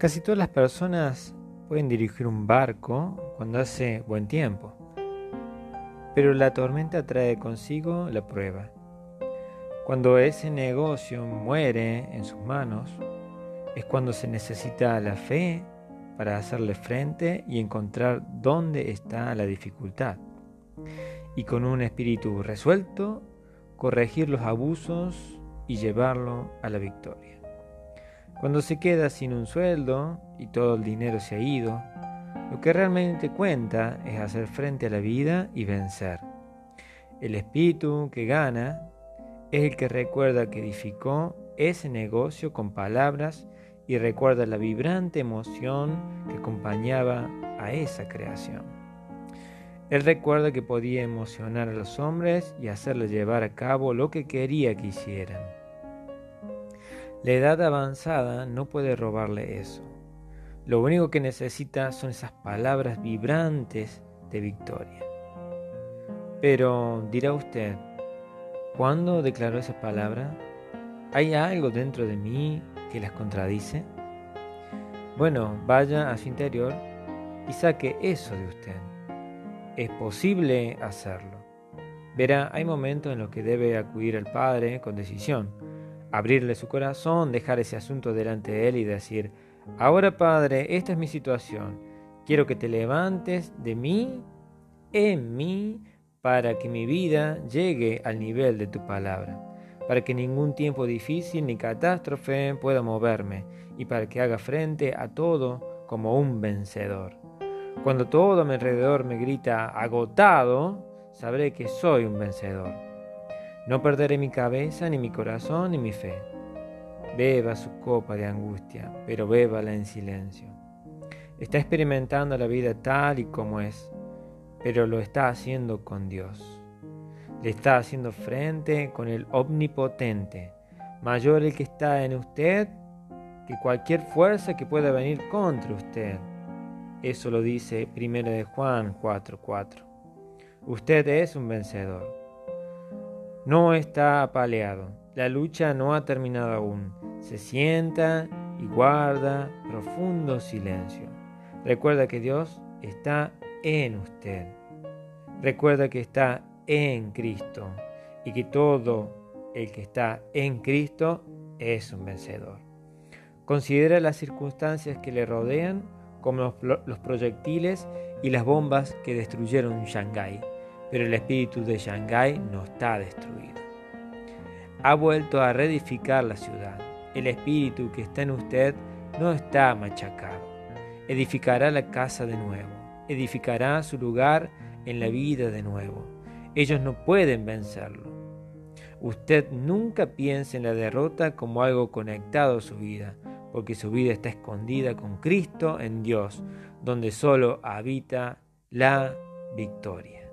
Casi todas las personas pueden dirigir un barco cuando hace buen tiempo, pero la tormenta trae consigo la prueba. Cuando ese negocio muere en sus manos, es cuando se necesita la fe para hacerle frente y encontrar dónde está la dificultad. Y con un espíritu resuelto, corregir los abusos y llevarlo a la victoria. Cuando se queda sin un sueldo y todo el dinero se ha ido, lo que realmente cuenta es hacer frente a la vida y vencer. El espíritu que gana es el que recuerda que edificó ese negocio con palabras y recuerda la vibrante emoción que acompañaba a esa creación. Él recuerda que podía emocionar a los hombres y hacerles llevar a cabo lo que quería que hicieran. La edad avanzada no puede robarle eso. Lo único que necesita son esas palabras vibrantes de victoria. Pero dirá usted, ¿cuándo declaró esa palabra? ¿Hay algo dentro de mí que las contradice? Bueno, vaya a su interior y saque eso de usted. Es posible hacerlo. Verá, hay momentos en los que debe acudir al Padre con decisión abrirle su corazón, dejar ese asunto delante de Él y decir, ahora Padre, esta es mi situación, quiero que te levantes de mí, en mí, para que mi vida llegue al nivel de tu palabra, para que ningún tiempo difícil ni catástrofe pueda moverme y para que haga frente a todo como un vencedor. Cuando todo a mi alrededor me grita agotado, sabré que soy un vencedor no perderé mi cabeza, ni mi corazón, ni mi fe. Beba su copa de angustia, pero bébala en silencio. Está experimentando la vida tal y como es, pero lo está haciendo con Dios. Le está haciendo frente con el omnipotente, mayor el que está en usted que cualquier fuerza que pueda venir contra usted. Eso lo dice 1 de Juan 4:4. Usted es un vencedor. No está apaleado. La lucha no ha terminado aún. Se sienta y guarda profundo silencio. Recuerda que Dios está en usted. Recuerda que está en Cristo y que todo el que está en Cristo es un vencedor. Considera las circunstancias que le rodean como los, proyectiles y las bombas que destruyeron Shanghái pero el espíritu de Shanghái no está destruido. Ha vuelto a reedificar la ciudad. El espíritu que está en usted no está machacado. Edificará la casa de nuevo. Edificará su lugar en la vida de nuevo. Ellos no pueden vencerlo. Usted nunca piense en la derrota como algo conectado a su vida, porque su vida está escondida con Cristo en Dios, donde solo habita la victoria.